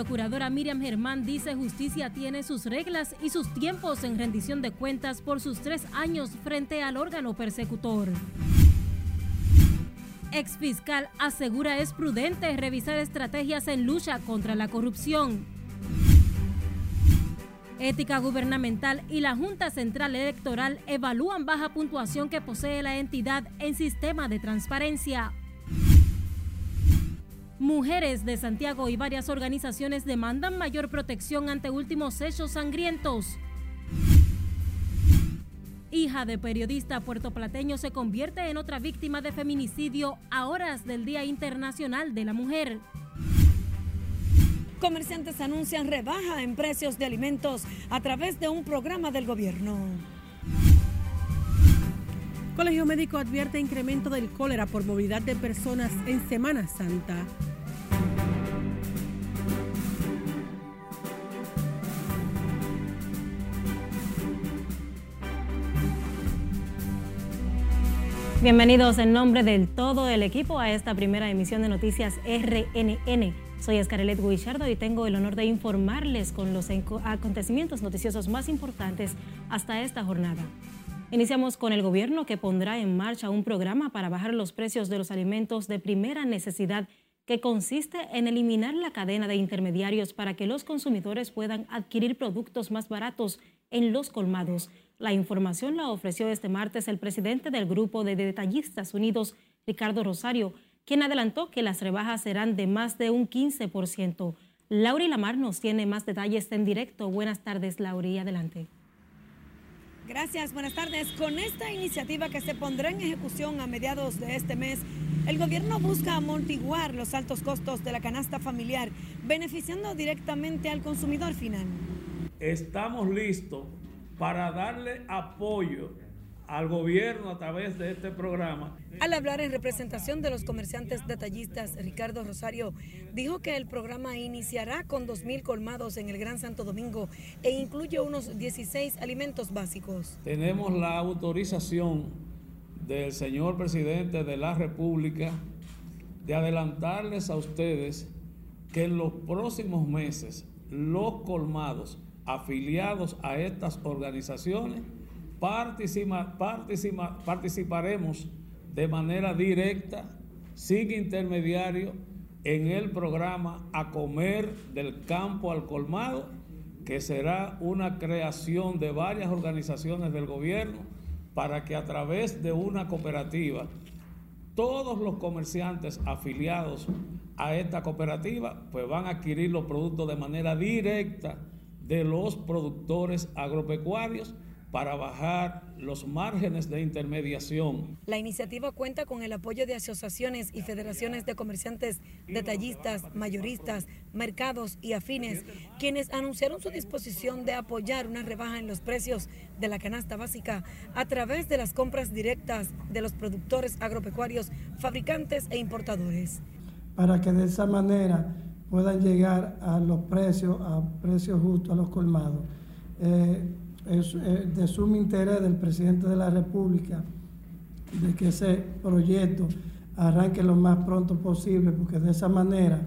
procuradora Miriam Germán dice justicia tiene sus reglas y sus tiempos en rendición de cuentas por sus tres años frente al órgano persecutor. Exfiscal asegura es prudente revisar estrategias en lucha contra la corrupción. Ética Gubernamental y la Junta Central Electoral evalúan baja puntuación que posee la entidad en sistema de transparencia. Mujeres de Santiago y varias organizaciones demandan mayor protección ante últimos hechos sangrientos. Hija de periodista puertoplateño se convierte en otra víctima de feminicidio a horas del Día Internacional de la Mujer. Comerciantes anuncian rebaja en precios de alimentos a través de un programa del gobierno. Colegio Médico advierte incremento del cólera por movilidad de personas en Semana Santa. Bienvenidos en nombre del todo el equipo a esta primera emisión de Noticias RNN. Soy Escarelet Guichardo y tengo el honor de informarles con los acontecimientos noticiosos más importantes hasta esta jornada. Iniciamos con el gobierno que pondrá en marcha un programa para bajar los precios de los alimentos de primera necesidad que consiste en eliminar la cadena de intermediarios para que los consumidores puedan adquirir productos más baratos en los colmados la información la ofreció este martes el presidente del Grupo de Detallistas Unidos, Ricardo Rosario, quien adelantó que las rebajas serán de más de un 15%. Lauri Lamar nos tiene más detalles en directo. Buenas tardes, Lauri. Adelante. Gracias, buenas tardes. Con esta iniciativa que se pondrá en ejecución a mediados de este mes, el gobierno busca amortiguar los altos costos de la canasta familiar, beneficiando directamente al consumidor final. Estamos listos para darle apoyo al gobierno a través de este programa. Al hablar en representación de los comerciantes detallistas, Ricardo Rosario dijo que el programa iniciará con 2.000 colmados en el Gran Santo Domingo e incluye unos 16 alimentos básicos. Tenemos la autorización del señor presidente de la República de adelantarles a ustedes que en los próximos meses los colmados afiliados a estas organizaciones, participaremos de manera directa, sin intermediario, en el programa A Comer del Campo al Colmado, que será una creación de varias organizaciones del gobierno para que a través de una cooperativa todos los comerciantes afiliados a esta cooperativa pues van a adquirir los productos de manera directa de los productores agropecuarios para bajar los márgenes de intermediación. La iniciativa cuenta con el apoyo de asociaciones y federaciones de comerciantes, detallistas, mayoristas, mercados y afines, quienes anunciaron su disposición de apoyar una rebaja en los precios de la canasta básica a través de las compras directas de los productores agropecuarios, fabricantes e importadores. Para que de esa manera puedan llegar a los precios, a precios justos a los colmados. Eh, es eh, de sumo interés del presidente de la República de que ese proyecto arranque lo más pronto posible, porque de esa manera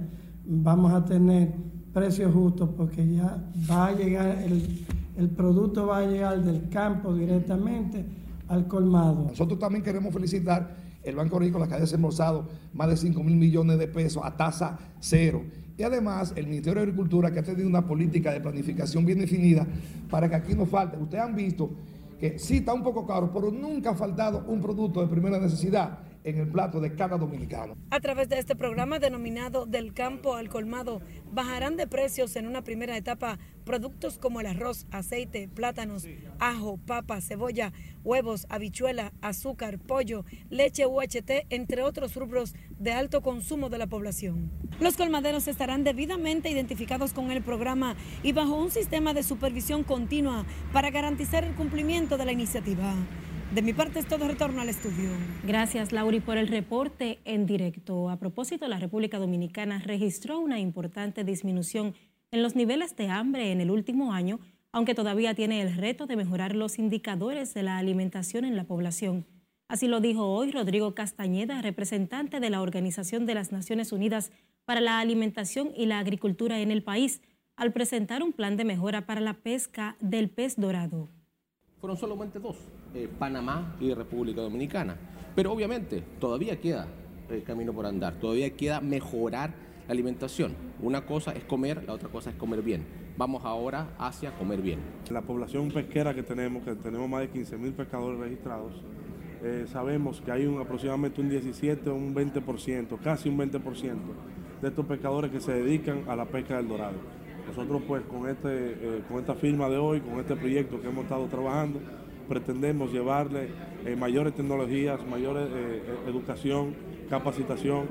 vamos a tener precios justos, porque ya va a llegar, el, producto va a llegar del campo directamente al colmado. Nosotros también queremos felicitar el Banco Agrícola que ha desembolsado más de 5 mil millones de pesos a tasa cero y además, el Ministerio de Agricultura, que ha tenido una política de planificación bien definida para que aquí no falte. Ustedes han visto que sí está un poco caro, pero nunca ha faltado un producto de primera necesidad en el plato de cada dominicano. A través de este programa denominado Del campo al colmado, bajarán de precios en una primera etapa productos como el arroz, aceite, plátanos, ajo, papa, cebolla, huevos, habichuela, azúcar, pollo, leche UHT, entre otros rubros de alto consumo de la población. Los colmaderos estarán debidamente identificados con el programa y bajo un sistema de supervisión continua para garantizar el cumplimiento de la iniciativa. De mi parte es todo retorno al estudio. Gracias, Lauri, por el reporte en directo. A propósito, la República Dominicana registró una importante disminución en los niveles de hambre en el último año, aunque todavía tiene el reto de mejorar los indicadores de la alimentación en la población. Así lo dijo hoy Rodrigo Castañeda, representante de la Organización de las Naciones Unidas para la alimentación y la agricultura en el país al presentar un plan de mejora para la pesca del pez dorado. Fueron solamente dos, eh, Panamá y República Dominicana. Pero obviamente todavía queda el eh, camino por andar, todavía queda mejorar la alimentación. Una cosa es comer, la otra cosa es comer bien. Vamos ahora hacia comer bien. La población pesquera que tenemos, que tenemos más de 15 mil pescadores registrados, eh, sabemos que hay un, aproximadamente un 17 o un 20%, casi un 20% de estos pescadores que se dedican a la pesca del dorado. Nosotros pues con, este, con esta firma de hoy, con este proyecto que hemos estado trabajando, pretendemos llevarle eh, mayores tecnologías, mayor educación, capacitación.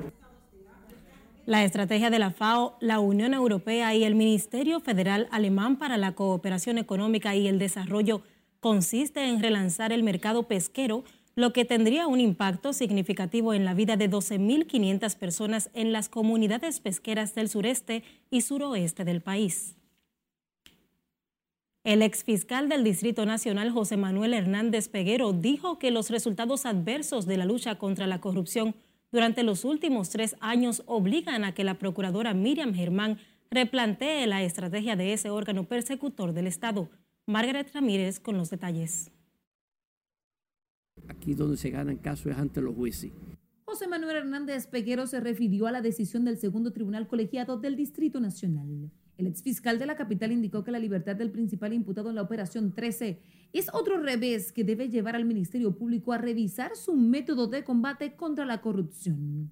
La estrategia de la FAO, la Unión Europea y el Ministerio Federal Alemán para la Cooperación Económica y el Desarrollo consiste en relanzar el mercado pesquero, lo que tendría un impacto significativo en la vida de 12.500 personas en las comunidades pesqueras del sureste y suroeste del país. El exfiscal del Distrito Nacional, José Manuel Hernández Peguero, dijo que los resultados adversos de la lucha contra la corrupción durante los últimos tres años obligan a que la procuradora Miriam Germán replantee la estrategia de ese órgano persecutor del Estado. Margaret Ramírez con los detalles. Aquí donde se ganan casos es ante los jueces. José Manuel Hernández Peguero se refirió a la decisión del segundo tribunal colegiado del Distrito Nacional. El exfiscal de la capital indicó que la libertad del principal imputado en la operación 13 es otro revés que debe llevar al Ministerio Público a revisar su método de combate contra la corrupción.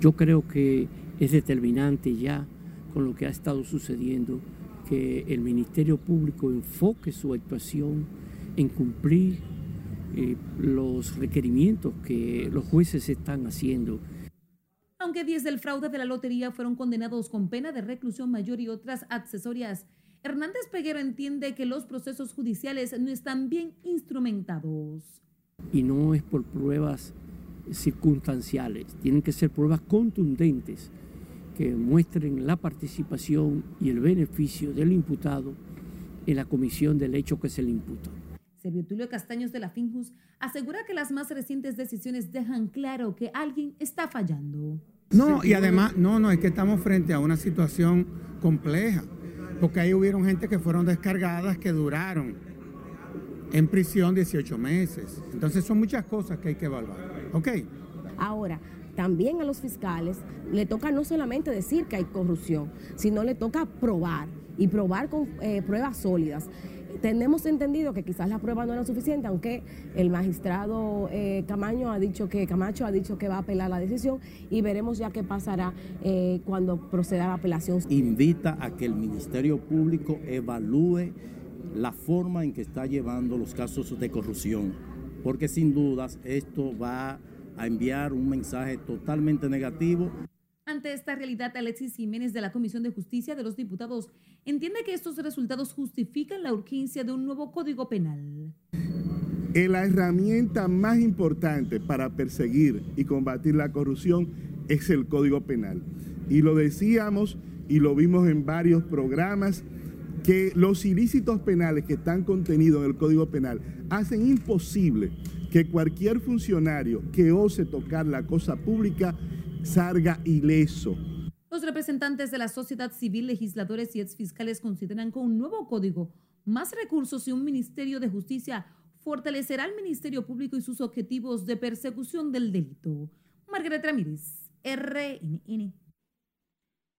Yo creo que es determinante ya con lo que ha estado sucediendo que el Ministerio Público enfoque su actuación en cumplir eh, los requerimientos que los jueces están haciendo aunque 10 del fraude de la lotería fueron condenados con pena de reclusión mayor y otras accesorias. Hernández Peguero entiende que los procesos judiciales no están bien instrumentados. Y no es por pruebas circunstanciales, tienen que ser pruebas contundentes que muestren la participación y el beneficio del imputado en la comisión del hecho que se le imputa. Servio Tulio Castaños de la Finjus asegura que las más recientes decisiones dejan claro que alguien está fallando. No, y además, no, no, es que estamos frente a una situación compleja, porque ahí hubieron gente que fueron descargadas que duraron en prisión 18 meses. Entonces son muchas cosas que hay que evaluar. ¿Ok? Ahora, también a los fiscales le toca no solamente decir que hay corrupción, sino le toca probar y probar con eh, pruebas sólidas tenemos entendido que quizás la prueba no era suficiente, aunque el magistrado eh, Camaño ha dicho que Camacho ha dicho que va a apelar la decisión y veremos ya qué pasará eh, cuando proceda la apelación. Invita a que el Ministerio Público evalúe la forma en que está llevando los casos de corrupción, porque sin dudas esto va a enviar un mensaje totalmente negativo ante esta realidad, Alexis Jiménez de la Comisión de Justicia de los Diputados entiende que estos resultados justifican la urgencia de un nuevo código penal. La herramienta más importante para perseguir y combatir la corrupción es el código penal. Y lo decíamos y lo vimos en varios programas que los ilícitos penales que están contenidos en el Código Penal hacen imposible que cualquier funcionario que ose tocar la cosa pública salga ileso. Los representantes de la sociedad civil, legisladores y exfiscales consideran que un nuevo código, más recursos y un Ministerio de Justicia fortalecerá al Ministerio Público y sus objetivos de persecución del delito. Margaret Ramírez, RNN.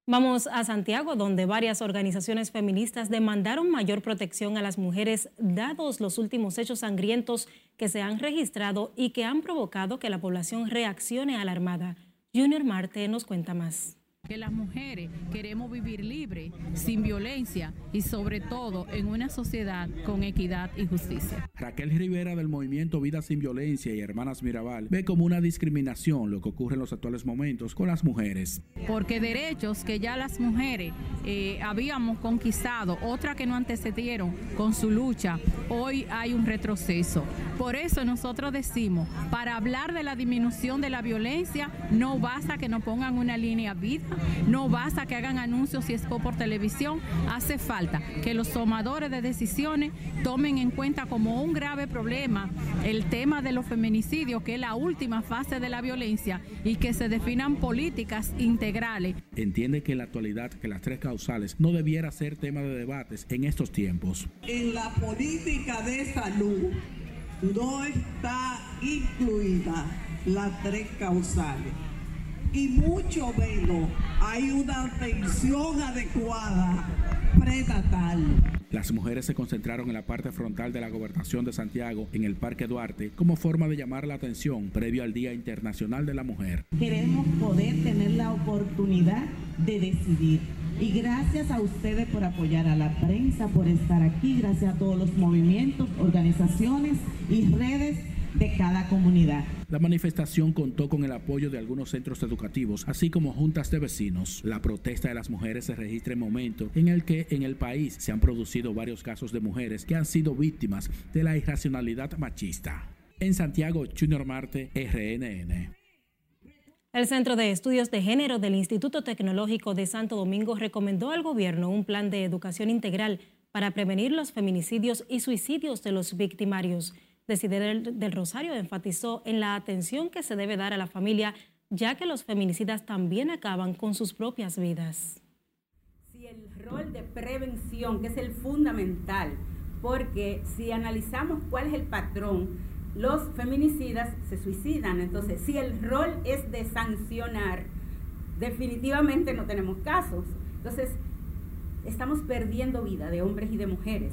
Vamos a Santiago, donde varias organizaciones feministas demandaron mayor protección a las mujeres, dados los últimos hechos sangrientos que se han registrado y que han provocado que la población reaccione alarmada. Junior Marte nos cuenta más que las mujeres queremos vivir libre, sin violencia y sobre todo en una sociedad con equidad y justicia. Raquel Rivera del movimiento Vida sin Violencia y Hermanas Mirabal ve como una discriminación lo que ocurre en los actuales momentos con las mujeres. Porque derechos que ya las mujeres eh, habíamos conquistado, otras que no antecedieron con su lucha, hoy hay un retroceso. Por eso nosotros decimos, para hablar de la disminución de la violencia, no basta que nos pongan una línea vida No basta que hagan anuncios y expo por televisión, hace falta que los tomadores de decisiones tomen en cuenta como un grave problema el tema de los feminicidios, que es la última fase de la violencia, y que se definan políticas integrales. Entiende que en la actualidad que las tres causales no debiera ser tema de debates en estos tiempos. En la política de salud no está incluida las tres causales y mucho menos hay una atención adecuada prenatal. Las mujeres se concentraron en la parte frontal de la gobernación de Santiago, en el Parque Duarte, como forma de llamar la atención previo al Día Internacional de la Mujer. Queremos poder tener la oportunidad de decidir. Y gracias a ustedes por apoyar a la prensa, por estar aquí, gracias a todos los movimientos, organizaciones y redes de cada comunidad. La manifestación contó con el apoyo de algunos centros educativos, así como juntas de vecinos. La protesta de las mujeres se registra en momento en el que en el país se han producido varios casos de mujeres que han sido víctimas de la irracionalidad machista. En Santiago, Junior Marte, RNN. El Centro de Estudios de Género del Instituto Tecnológico de Santo Domingo recomendó al gobierno un plan de educación integral para prevenir los feminicidios y suicidios de los victimarios. Desider del Rosario enfatizó en la atención que se debe dar a la familia, ya que los feminicidas también acaban con sus propias vidas. Sí, el rol de prevención, que es el fundamental, porque si analizamos cuál es el patrón, los feminicidas se suicidan. Entonces, si el rol es de sancionar, definitivamente no tenemos casos. Entonces, estamos perdiendo vida de hombres y de mujeres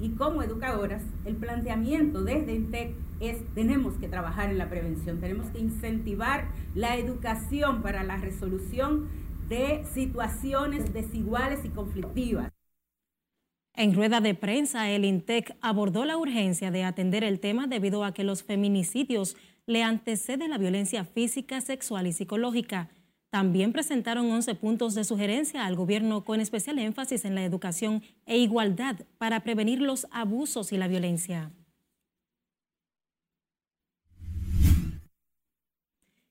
y como educadoras, el planteamiento desde INTEC es tenemos que trabajar en la prevención, tenemos que incentivar la educación para la resolución de situaciones desiguales y conflictivas. En rueda de prensa, el INTEC abordó la urgencia de atender el tema debido a que los feminicidios le anteceden la violencia física, sexual y psicológica. También presentaron 11 puntos de sugerencia al gobierno con especial énfasis en la educación e igualdad para prevenir los abusos y la violencia.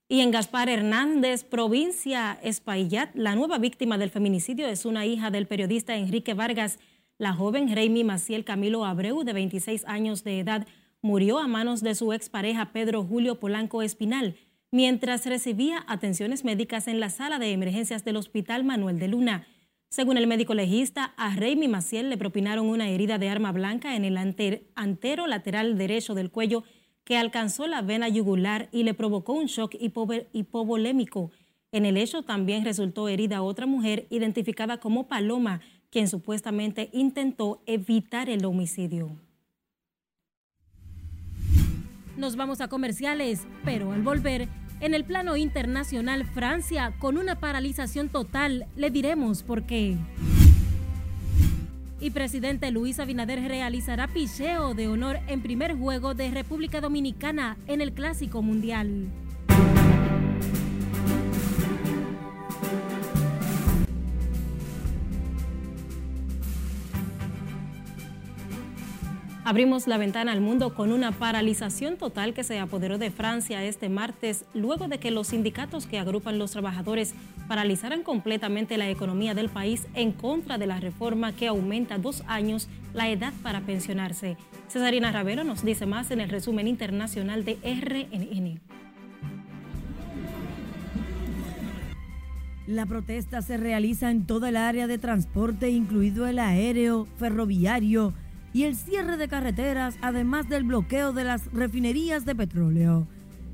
Y en Gaspar Hernández, provincia Espaillat, la nueva víctima del feminicidio es una hija del periodista Enrique Vargas. La joven Reimi Maciel Camilo Abreu, de 26 años de edad, murió a manos de su expareja Pedro Julio Polanco Espinal mientras recibía atenciones médicas en la sala de emergencias del Hospital Manuel de Luna. Según el médico legista, a Reymi Maciel le propinaron una herida de arma blanca en el antero lateral derecho del cuello que alcanzó la vena yugular y le provocó un shock hipovolémico. En el hecho también resultó herida otra mujer identificada como Paloma, quien supuestamente intentó evitar el homicidio. Nos vamos a comerciales, pero al volver, en el plano internacional, Francia, con una paralización total, le diremos por qué. Y presidente Luis Abinader realizará picheo de honor en primer juego de República Dominicana en el Clásico Mundial. Abrimos la ventana al mundo con una paralización total que se apoderó de Francia este martes, luego de que los sindicatos que agrupan los trabajadores paralizaran completamente la economía del país en contra de la reforma que aumenta dos años la edad para pensionarse. Cesarina Ravero nos dice más en el resumen internacional de RNN. La protesta se realiza en toda el área de transporte, incluido el aéreo, ferroviario, y el cierre de carreteras, además del bloqueo de las refinerías de petróleo.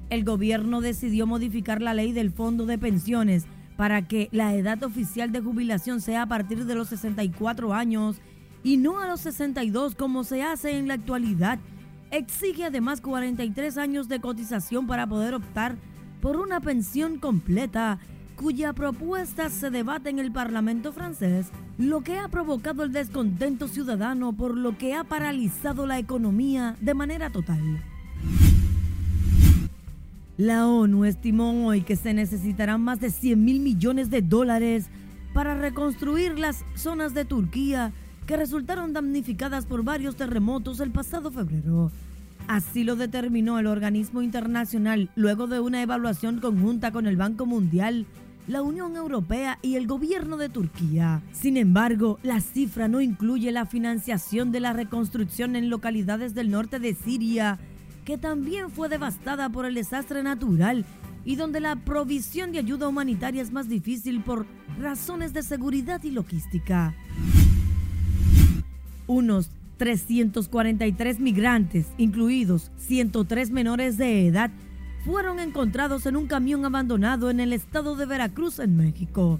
El gobierno decidió modificar la ley del fondo de pensiones para que la edad oficial de jubilación sea a partir de los 64 años y no a los 62 como se hace en la actualidad. Exige además 43 años de cotización para poder optar por una pensión completa cuya propuesta se debate en el Parlamento francés, lo que ha provocado el descontento ciudadano por lo que ha paralizado la economía de manera total. La ONU estimó hoy que se necesitarán más de 100 mil millones de dólares para reconstruir las zonas de Turquía que resultaron damnificadas por varios terremotos el pasado febrero. Así lo determinó el organismo internacional luego de una evaluación conjunta con el Banco Mundial la Unión Europea y el gobierno de Turquía. Sin embargo, la cifra no incluye la financiación de la reconstrucción en localidades del norte de Siria, que también fue devastada por el desastre natural y donde la provisión de ayuda humanitaria es más difícil por razones de seguridad y logística. Unos 343 migrantes, incluidos 103 menores de edad, fueron encontrados en un camión abandonado en el estado de Veracruz, en México.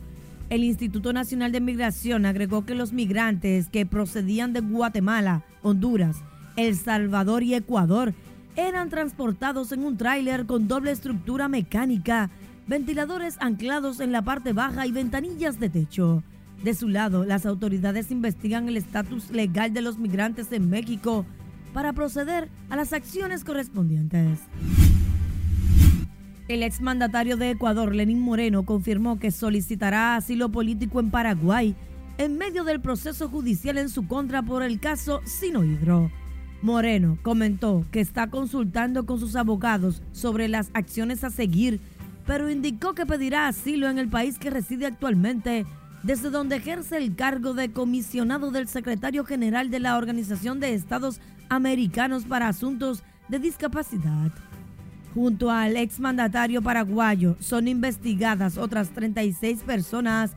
El Instituto Nacional de Migración agregó que los migrantes que procedían de Guatemala, Honduras, El Salvador y Ecuador eran transportados en un tráiler con doble estructura mecánica, ventiladores anclados en la parte baja y ventanillas de techo. De su lado, las autoridades investigan el estatus legal de los migrantes en México para proceder a las acciones correspondientes. El exmandatario de Ecuador, Lenín Moreno, confirmó que solicitará asilo político en Paraguay en medio del proceso judicial en su contra por el caso Sinohidro. Moreno comentó que está consultando con sus abogados sobre las acciones a seguir, pero indicó que pedirá asilo en el país que reside actualmente, desde donde ejerce el cargo de comisionado del secretario general de la Organización de Estados Americanos para Asuntos de Discapacidad. Junto al exmandatario paraguayo son investigadas otras 36 personas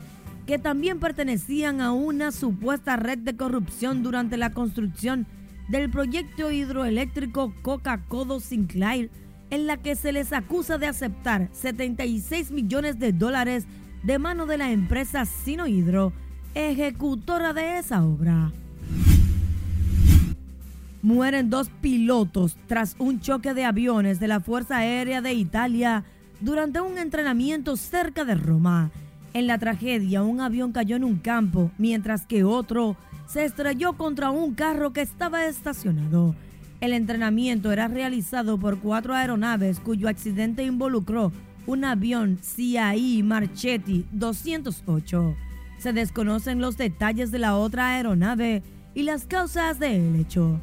que también pertenecían a una supuesta red de corrupción durante la construcción del proyecto hidroeléctrico Coca-Codo Sinclair, en la que se les acusa de aceptar 76 millones de dólares de mano de la empresa Sinohidro, ejecutora de esa obra. Mueren dos pilotos tras un choque de aviones de la Fuerza Aérea de Italia durante un entrenamiento cerca de Roma. En la tragedia, un avión cayó en un campo, mientras que otro se estrelló contra un carro que estaba estacionado. El entrenamiento era realizado por cuatro aeronaves cuyo accidente involucró un avión CAI Marchetti 208. Se desconocen los detalles de la otra aeronave y las causas del hecho.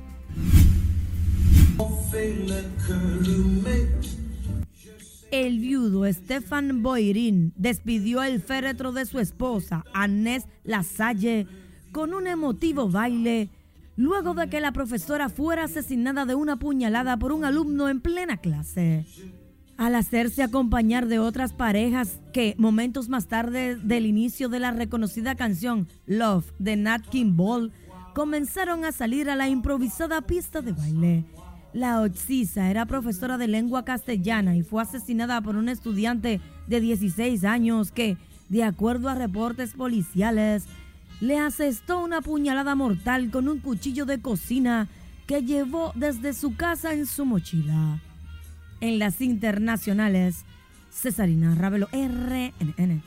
El viudo Stefan Boirín despidió el féretro de su esposa, Agnès Lasalle, con un emotivo baile luego de que la profesora fuera asesinada de una puñalada por un alumno en plena clase. Al hacerse acompañar de otras parejas que momentos más tarde del inicio de la reconocida canción Love de Nat King Ball comenzaron a salir a la improvisada pista de baile. La Oxisa era profesora de lengua castellana y fue asesinada por un estudiante de 16 años que, de acuerdo a reportes policiales, le asestó una puñalada mortal con un cuchillo de cocina que llevó desde su casa en su mochila. En las internacionales, Cesarina Ravelo, RNN.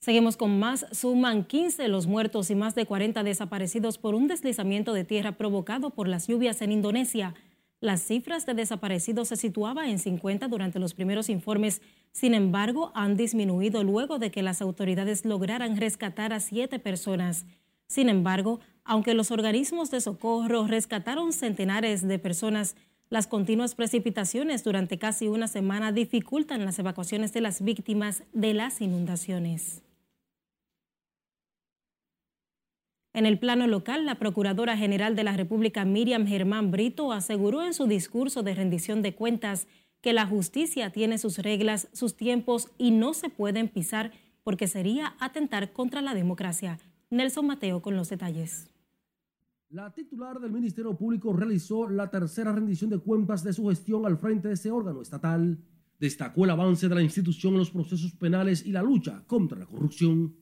Seguimos con más. Suman 15 los muertos y más de 40 desaparecidos por un deslizamiento de tierra provocado por las lluvias en Indonesia. Las cifras de desaparecidos se situaban en 50 durante los primeros informes. Sin embargo, han disminuido luego de que las autoridades lograran rescatar a siete personas. Sin embargo, aunque los organismos de socorro rescataron centenares de personas, las continuas precipitaciones durante casi una semana dificultan las evacuaciones de las víctimas de las inundaciones. En el plano local, la Procuradora General de la República, Miriam Germán Brito, aseguró en su discurso de rendición de cuentas que la justicia tiene sus reglas, sus tiempos y no se pueden pisar porque sería atentar contra la democracia. Nelson Mateo con los detalles. La titular del Ministerio Público realizó la tercera rendición de cuentas de su gestión al frente de ese órgano estatal. Destacó el avance de la institución en los procesos penales y la lucha contra la corrupción.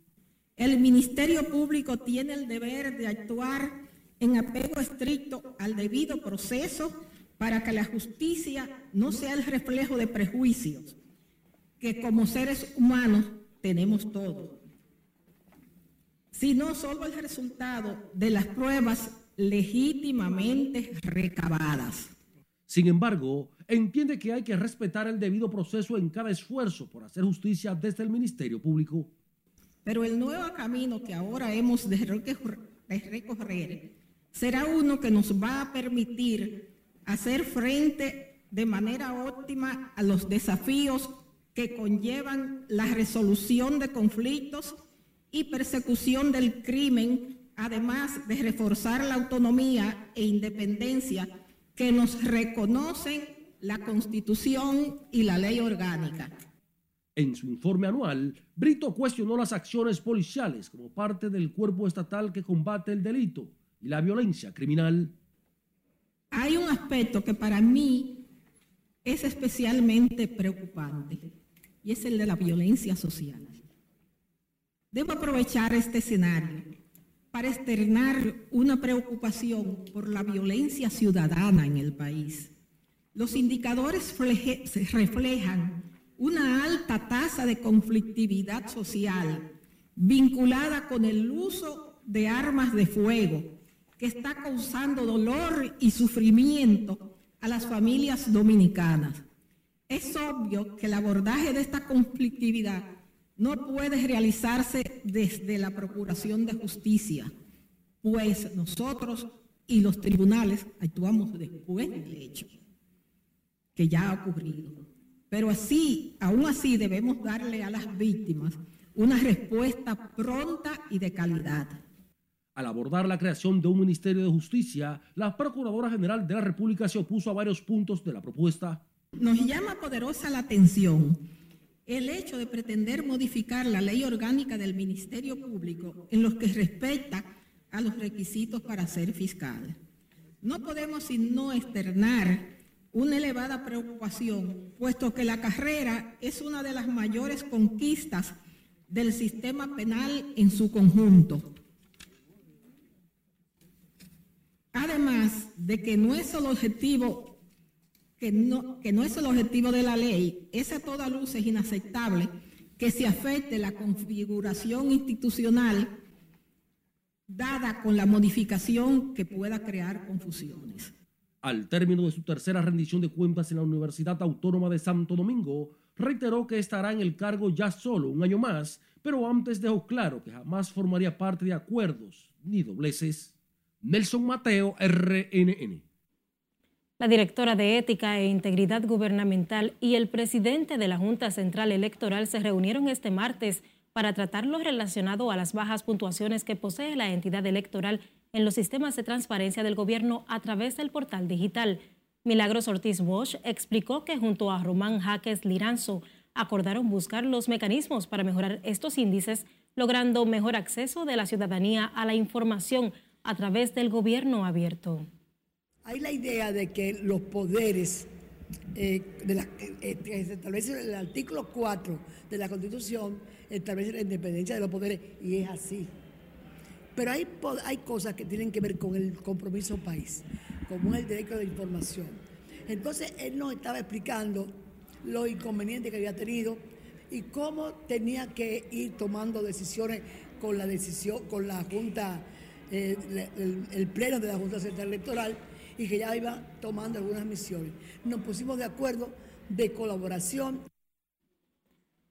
El Ministerio Público tiene el deber de actuar en apego estricto al debido proceso para que la justicia no sea el reflejo de prejuicios que como seres humanos tenemos todos, sino solo el resultado de las pruebas legítimamente recabadas. Sin embargo, entiende que hay que respetar el debido proceso en cada esfuerzo por hacer justicia desde el Ministerio Público. Pero el nuevo camino que ahora hemos de recorrer será uno que nos va a permitir hacer frente de manera óptima a los desafíos que conllevan la resolución de conflictos y persecución del crimen, además de reforzar la autonomía e independencia que nos reconocen la Constitución y la ley orgánica. En su informe anual, Brito cuestionó las acciones policiales como parte del cuerpo estatal que combate el delito y la violencia criminal. Hay un aspecto que para mí es especialmente preocupante y es el de la violencia social. Debo aprovechar este escenario para externar una preocupación por la violencia ciudadana en el país. Los indicadores reflejan una alta tasa de conflictividad social vinculada con el uso de armas de fuego que está causando dolor y sufrimiento a las familias dominicanas. Es obvio que el abordaje de esta conflictividad no puede realizarse desde la Procuración de Justicia, pues nosotros y los tribunales actuamos después del hecho que ya ha ocurrido. Pero así, aún así debemos darle a las víctimas una respuesta pronta y de calidad. Al abordar la creación de un Ministerio de Justicia, la Procuradora General de la República se opuso a varios puntos de la propuesta. Nos llama poderosa la atención el hecho de pretender modificar la ley orgánica del Ministerio Público en lo que respecta a los requisitos para ser fiscal. No podemos sino externar una elevada preocupación, puesto que la carrera es una de las mayores conquistas del sistema penal en su conjunto. Además de que no es el objetivo que no, que no es el objetivo de la ley, es a toda luz es inaceptable que se afecte la configuración institucional dada con la modificación que pueda crear confusiones. Al término de su tercera rendición de cuentas en la Universidad Autónoma de Santo Domingo, reiteró que estará en el cargo ya solo un año más, pero antes dejó claro que jamás formaría parte de acuerdos ni dobleces. Nelson Mateo, RNN. La directora de Ética e Integridad Gubernamental y el presidente de la Junta Central Electoral se reunieron este martes para tratar lo relacionado a las bajas puntuaciones que posee la entidad electoral en los sistemas de transparencia del gobierno a través del portal digital. Milagros Ortiz Bosch explicó que junto a Román Jaques Liranzo acordaron buscar los mecanismos para mejorar estos índices, logrando mejor acceso de la ciudadanía a la información a través del gobierno abierto. Hay la idea de que los poderes, eh, eh, eh, se establece el artículo 4 de la Constitución, establece la independencia de los poderes, y es así. Pero hay, hay cosas que tienen que ver con el compromiso país, como es el derecho de información. Entonces, él nos estaba explicando los inconvenientes que había tenido y cómo tenía que ir tomando decisiones con la decisión, con la Junta, el Pleno de la Junta Central Electoral, y que ya iba tomando algunas misiones. Nos pusimos de acuerdo de colaboración.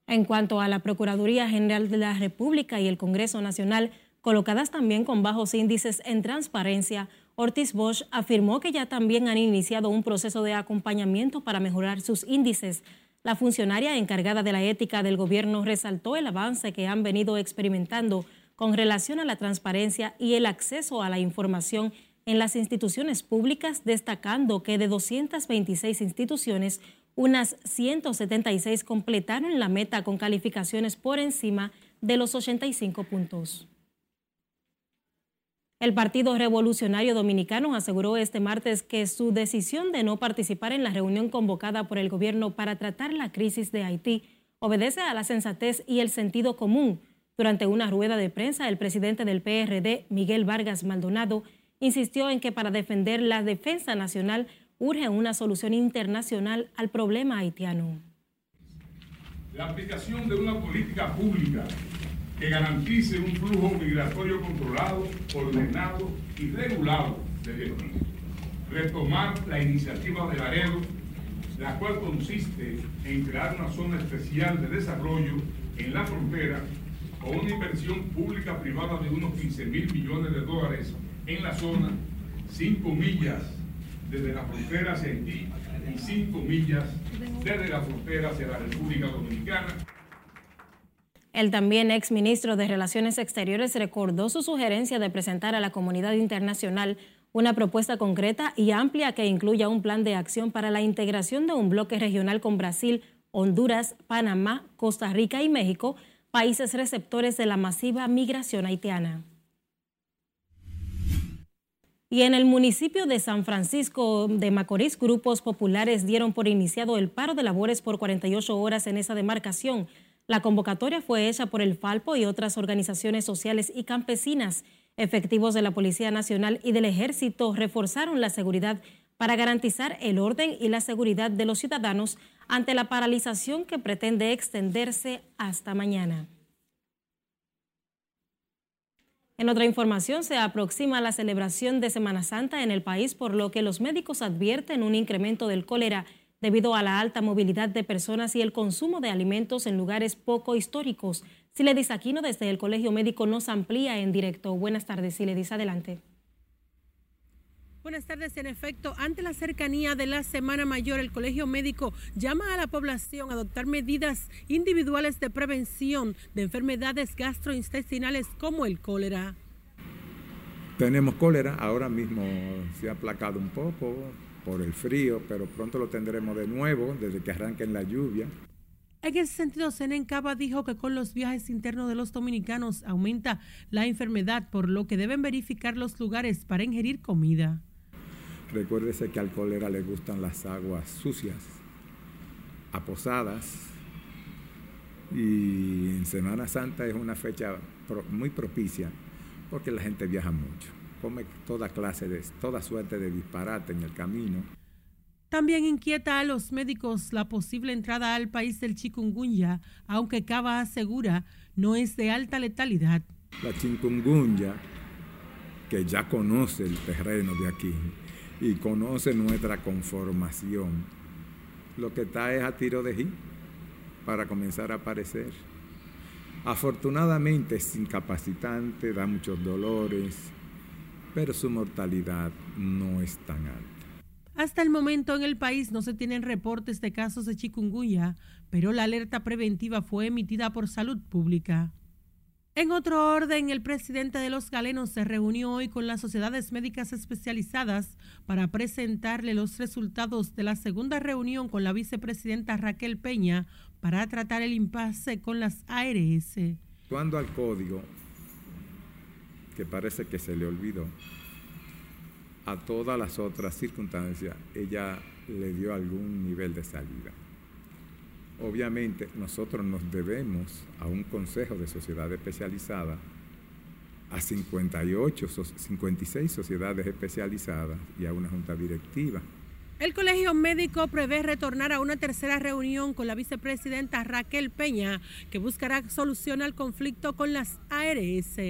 En cuanto a la Procuraduría General de la República y el Congreso Nacional, colocadas también con bajos índices en transparencia, Ortiz Bosch afirmó que ya también han iniciado un proceso de acompañamiento para mejorar sus índices. La funcionaria encargada de la ética del gobierno resaltó el avance que han venido experimentando con relación a la transparencia y el acceso a la información en las instituciones públicas, destacando que de 226 instituciones, unas 176 completaron la meta con calificaciones por encima de los 85 puntos. El Partido Revolucionario Dominicano aseguró este martes que su decisión de no participar en la reunión convocada por el gobierno para tratar la crisis de Haití obedece a la sensatez y el sentido común. Durante una rueda de prensa, el presidente del PRD, Miguel Vargas Maldonado, insistió en que para defender la defensa nacional urge una solución internacional al problema haitiano. La aplicación de una política pública que garantice un flujo migratorio controlado, ordenado y regulado de Haití. Retomar la iniciativa de Laredo, la cual consiste en crear una zona especial de desarrollo en la frontera con una inversión pública privada de unos 15 mil millones de dólares en la zona, 5 millas desde la frontera hacia Haití y 5 millas desde la frontera hacia la República Dominicana. El también exministro de Relaciones Exteriores recordó su sugerencia de presentar a la comunidad internacional una propuesta concreta y amplia que incluya un plan de acción para la integración de un bloque regional con Brasil, Honduras, Panamá, Costa Rica y México, países receptores de la masiva migración haitiana. Y en el municipio de San Francisco de Macorís, grupos populares dieron por iniciado el paro de labores por 48 horas en esa demarcación. La convocatoria fue hecha por el Falpo y otras organizaciones sociales y campesinas. Efectivos de la Policía Nacional y del Ejército reforzaron la seguridad para garantizar el orden y la seguridad de los ciudadanos ante la paralización que pretende extenderse hasta mañana. En otra información, se aproxima la celebración de Semana Santa en el país, por lo que los médicos advierten un incremento del cólera debido a la alta movilidad de personas y el consumo de alimentos en lugares poco históricos. Siledis Aquino desde el Colegio Médico nos amplía en directo. Buenas tardes, Siledis, adelante. Buenas tardes. En efecto, ante la cercanía de la Semana Mayor, el Colegio Médico llama a la población a adoptar medidas individuales de prevención de enfermedades gastrointestinales como el cólera. Tenemos cólera, ahora mismo se ha aplacado un poco por el frío, pero pronto lo tendremos de nuevo desde que arranquen la lluvia. En ese sentido, Senencaba dijo que con los viajes internos de los dominicanos aumenta la enfermedad, por lo que deben verificar los lugares para ingerir comida. Recuérdese que al cólera le gustan las aguas sucias, aposadas, y en Semana Santa es una fecha muy propicia porque la gente viaja mucho, come toda clase de, toda suerte de disparate en el camino. También inquieta a los médicos la posible entrada al país del chikungunya, aunque Cava asegura no es de alta letalidad. La chikungunya, que ya conoce el terreno de aquí, y conoce nuestra conformación. Lo que está es a tiro de hit para comenzar a aparecer. Afortunadamente es incapacitante, da muchos dolores, pero su mortalidad no es tan alta. Hasta el momento en el país no se tienen reportes de casos de chikungunya, pero la alerta preventiva fue emitida por Salud Pública. En otro orden, el presidente de los galenos se reunió hoy con las sociedades médicas especializadas para presentarle los resultados de la segunda reunión con la vicepresidenta Raquel Peña para tratar el impasse con las ARS. Cuando al código, que parece que se le olvidó, a todas las otras circunstancias, ella le dio algún nivel de salida. Obviamente nosotros nos debemos a un consejo de sociedad especializada, a 58, 56 sociedades especializadas y a una junta directiva. El Colegio Médico prevé retornar a una tercera reunión con la vicepresidenta Raquel Peña, que buscará solución al conflicto con las ARS.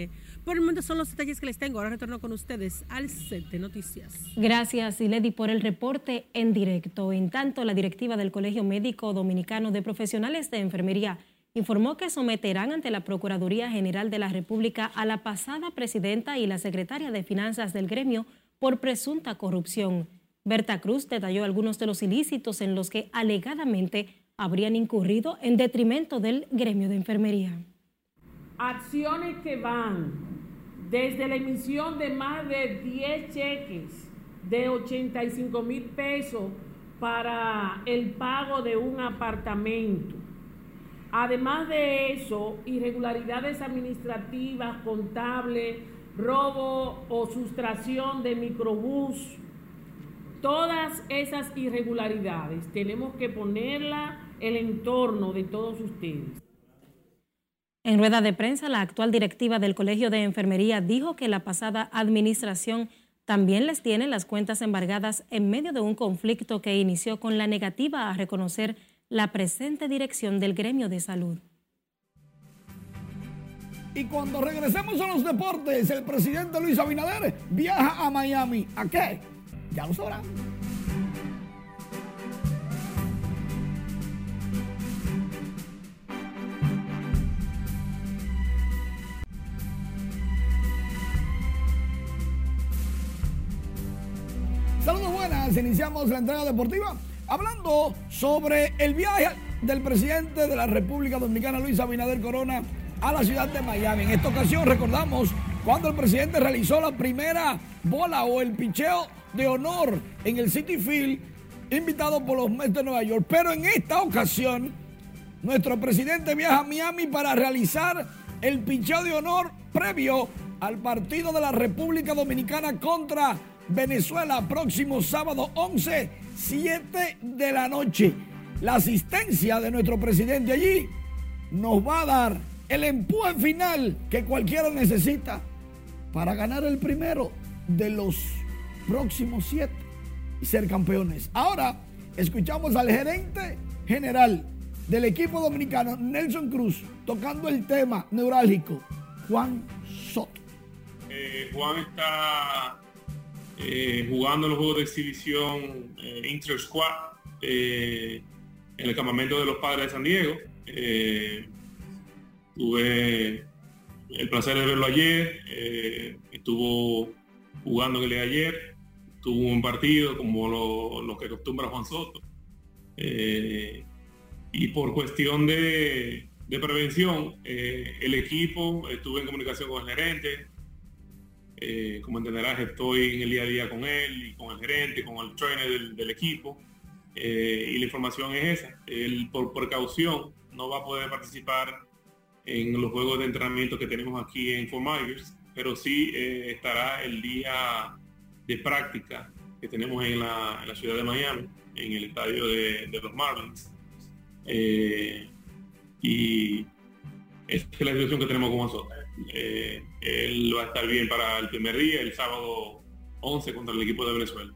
Por el momento son los detalles que les tengo. Ahora retorno con ustedes al set de noticias. Gracias, Iledi, por el reporte en directo. En tanto, la directiva del Colegio Médico Dominicano de Profesionales de Enfermería informó que someterán ante la Procuraduría General de la República a la pasada presidenta y la secretaria de Finanzas del gremio por presunta corrupción. Berta Cruz detalló algunos de los ilícitos en los que alegadamente habrían incurrido en detrimento del gremio de enfermería. Acciones que van desde la emisión de más de 10 cheques de 85 mil pesos para el pago de un apartamento. Además de eso, irregularidades administrativas, contables, robo o sustracción de microbús, todas esas irregularidades tenemos que ponerla el entorno de todos ustedes. En rueda de prensa, la actual directiva del Colegio de Enfermería dijo que la pasada administración también les tiene las cuentas embargadas en medio de un conflicto que inició con la negativa a reconocer la presente dirección del gremio de salud. Y cuando regresemos a los deportes, el presidente Luis Abinader viaja a Miami. ¿A qué? Ya lo sabrán. Iniciamos la entrega deportiva hablando sobre el viaje del presidente de la República Dominicana, Luis Abinader Corona, a la ciudad de Miami. En esta ocasión recordamos cuando el presidente realizó la primera bola o el picheo de honor en el City Field, invitado por los Mets de Nueva York. Pero en esta ocasión, nuestro presidente viaja a Miami para realizar el picheo de honor previo al partido de la República Dominicana contra Venezuela, próximo sábado 11, 7 de la noche. La asistencia de nuestro presidente allí nos va a dar el empuje final que cualquiera necesita para ganar el primero de los próximos siete y ser campeones. Ahora escuchamos al gerente general del equipo dominicano, Nelson Cruz, tocando el tema neurálgico, Juan Soto. Eh, Juan está eh, jugando los juegos de exhibición eh, Inter Squad en el campamento de los padres de San Diego. tuve el placer de verlo ayer, estuvo jugando el de ayer, tuvo un partido como lo, que acostumbra Juan Soto. y por cuestión de, prevención, el equipo, estuve en comunicación con el gerente, eh, como entenderás, estoy en el día a día con él y con el gerente, con el trainer del, equipo. Eh, y la información es esa. Él, por precaución, no va a poder participar en los juegos de entrenamiento que tenemos aquí en Fort Myers, pero sí eh, estará el día de práctica que tenemos en la, ciudad de Miami, en el estadio de, los Marlins. y esa es la situación que tenemos con nosotros. Eh, él va a estar bien para el primer día, el sábado 11 contra el equipo de Venezuela.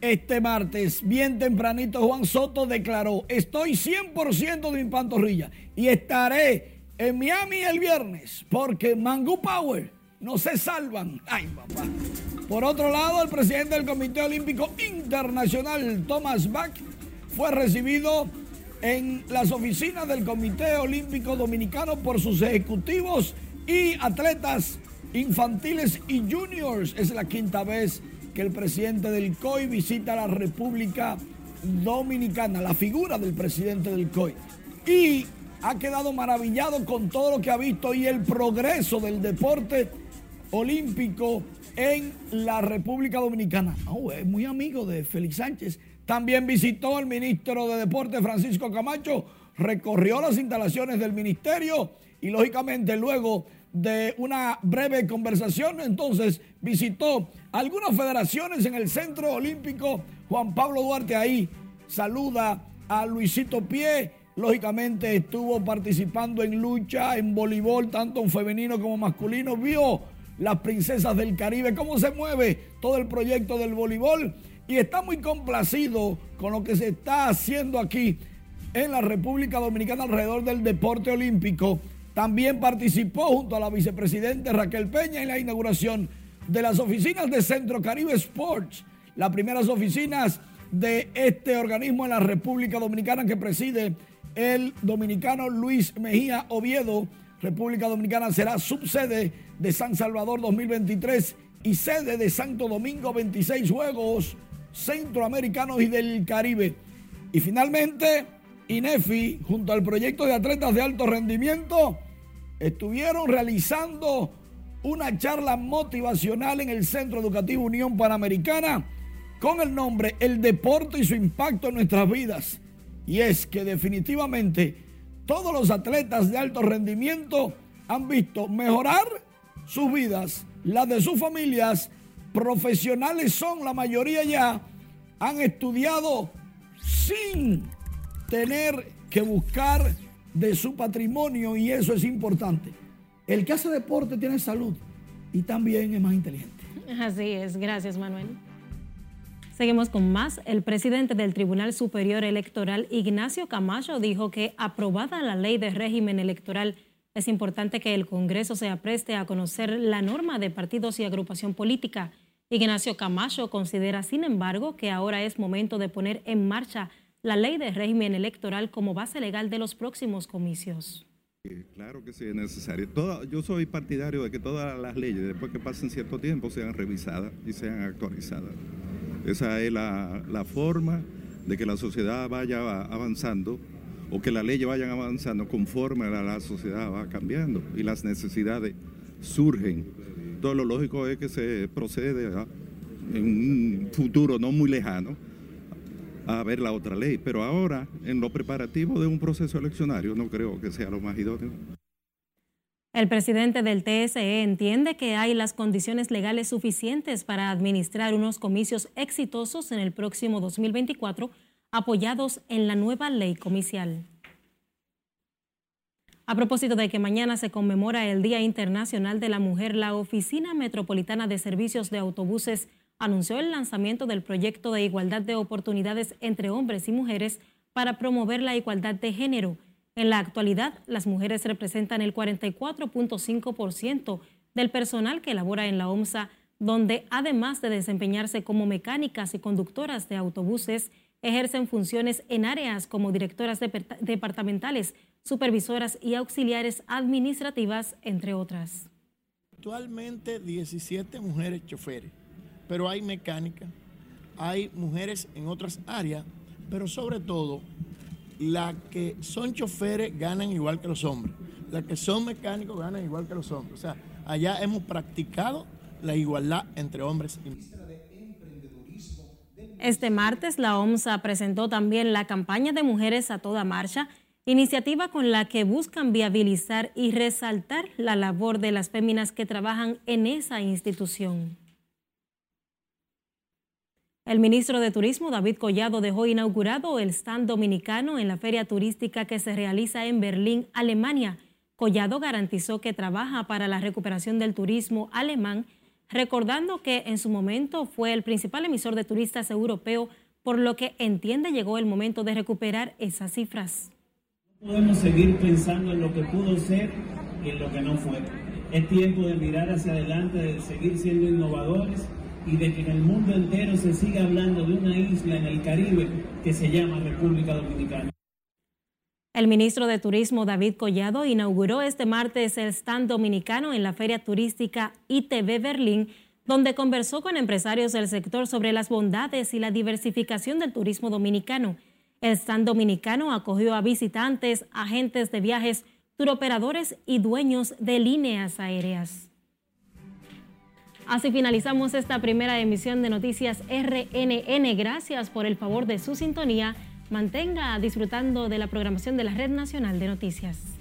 Este martes, bien tempranito, Juan Soto declaró, estoy 100% de mi pantorrilla y estaré en Miami el viernes porque Mangu Power no se salvan. Ay, papá. Por otro lado, el presidente del Comité Olímpico Internacional, Thomas Bach, fue recibido en las oficinas del Comité Olímpico Dominicano por sus ejecutivos y atletas infantiles y juniors. Es la quinta vez que el presidente del COI visita la República Dominicana, la figura del presidente del COI. Y ha quedado maravillado con todo lo que ha visto y el progreso del deporte olímpico en la República Dominicana. Oh, es muy amigo de Félix Sánchez también visitó al ministro de Deporte Francisco Camacho, recorrió las instalaciones del ministerio y lógicamente luego de una breve conversación, entonces visitó algunas federaciones en el Centro Olímpico. Juan Pablo Duarte ahí. Saluda a Luisito Pie, lógicamente estuvo participando en lucha, en voleibol, tanto en femenino como masculino, vio las princesas del Caribe, cómo se mueve todo el proyecto del voleibol y está muy complacido con lo que se está haciendo aquí en la República Dominicana alrededor del deporte olímpico. También participó junto a la vicepresidenta Raquel Peña en la inauguración de las oficinas de Centro Caribe Sports, las primeras oficinas de este organismo en la República Dominicana que preside el dominicano Luis Mejía Oviedo. República Dominicana será subsede de San Salvador 2023 y sede de Santo Domingo 26 Juegos centroamericanos y del Caribe. Y finalmente, INEFI, junto al proyecto de atletas de alto rendimiento, estuvieron realizando una charla motivacional en el Centro Educativo Unión Panamericana con el nombre El deporte y su impacto en nuestras vidas. Y es que definitivamente todos los atletas de alto rendimiento han visto mejorar sus vidas, las de sus familias profesionales son, la mayoría ya han estudiado sin tener que buscar de su patrimonio y eso es importante. El que hace deporte tiene salud y también es más inteligente. Así es, gracias Manuel. Seguimos con más. El presidente del Tribunal Superior Electoral, Ignacio Camacho, dijo que aprobada la ley de régimen electoral, es importante que el Congreso se apreste a conocer la norma de partidos y agrupación política Ignacio Camacho considera, sin embargo, que ahora es momento de poner en marcha la ley de régimen electoral como base legal de los próximos comicios. Claro que sí es necesario. yo soy partidario de que todas las leyes, después que pasen cierto tiempo, sean revisadas y sean actualizadas. Esa es la, la forma de que la sociedad vaya avanzando o que las leyes vayan avanzando conforme la, la sociedad va cambiando y las necesidades surgen. Todo lo lógico es que se procede en un futuro no muy lejano a ver la otra ley, pero ahora en lo preparativo de un proceso eleccionario no creo que sea lo más idóneo. El presidente del TSE entiende que hay las condiciones legales suficientes para administrar unos comicios exitosos en el próximo 2024 apoyados en la nueva ley comicial. A propósito de que mañana se conmemora el Día Internacional de la Mujer, la Oficina Metropolitana de Servicios de Autobuses anunció el lanzamiento del proyecto de igualdad de oportunidades entre hombres y mujeres para promover la igualdad de género. En la actualidad, las mujeres representan el 44.5% del personal que labora en la OMSA, donde además de desempeñarse como mecánicas y conductoras de autobuses, ejercen funciones en áreas como directoras departamentales, supervisoras y auxiliares administrativas, entre otras. Actualmente 17 mujeres choferes, pero hay mecánicas, hay mujeres en otras áreas, pero sobre todo las que son choferes ganan igual que los hombres, las que son mecánicos ganan igual que los hombres. O sea, allá hemos practicado la igualdad entre hombres y mujeres. Este martes la OMSA presentó también la campaña de Mujeres a toda marcha, iniciativa con la que buscan viabilizar y resaltar la labor de las féminas que trabajan en esa institución. El ministro de Turismo, David Collado, dejó inaugurado el stand dominicano en la feria turística que se realiza en Berlín, Alemania. Collado garantizó que trabaja para la recuperación del turismo alemán recordando que en su momento fue el principal emisor de turistas europeo, por lo que entiende llegó el momento de recuperar esas cifras. Podemos seguir pensando en lo que pudo ser y en lo que no fue. Es tiempo de mirar hacia adelante, de seguir siendo innovadores y de que en el mundo entero se siga hablando de una isla en el Caribe que se llama República Dominicana. El ministro de Turismo David Collado inauguró este martes el stand dominicano en la feria turística ITV Berlín, donde conversó con empresarios del sector sobre las bondades y la diversificación del turismo dominicano. El stand dominicano acogió a visitantes, agentes de viajes, turoperadores y dueños de líneas aéreas. Así finalizamos esta primera emisión de Noticias RNN. Gracias por el favor de su sintonía mantenga disfrutando de la programación de la Red Nacional de Noticias.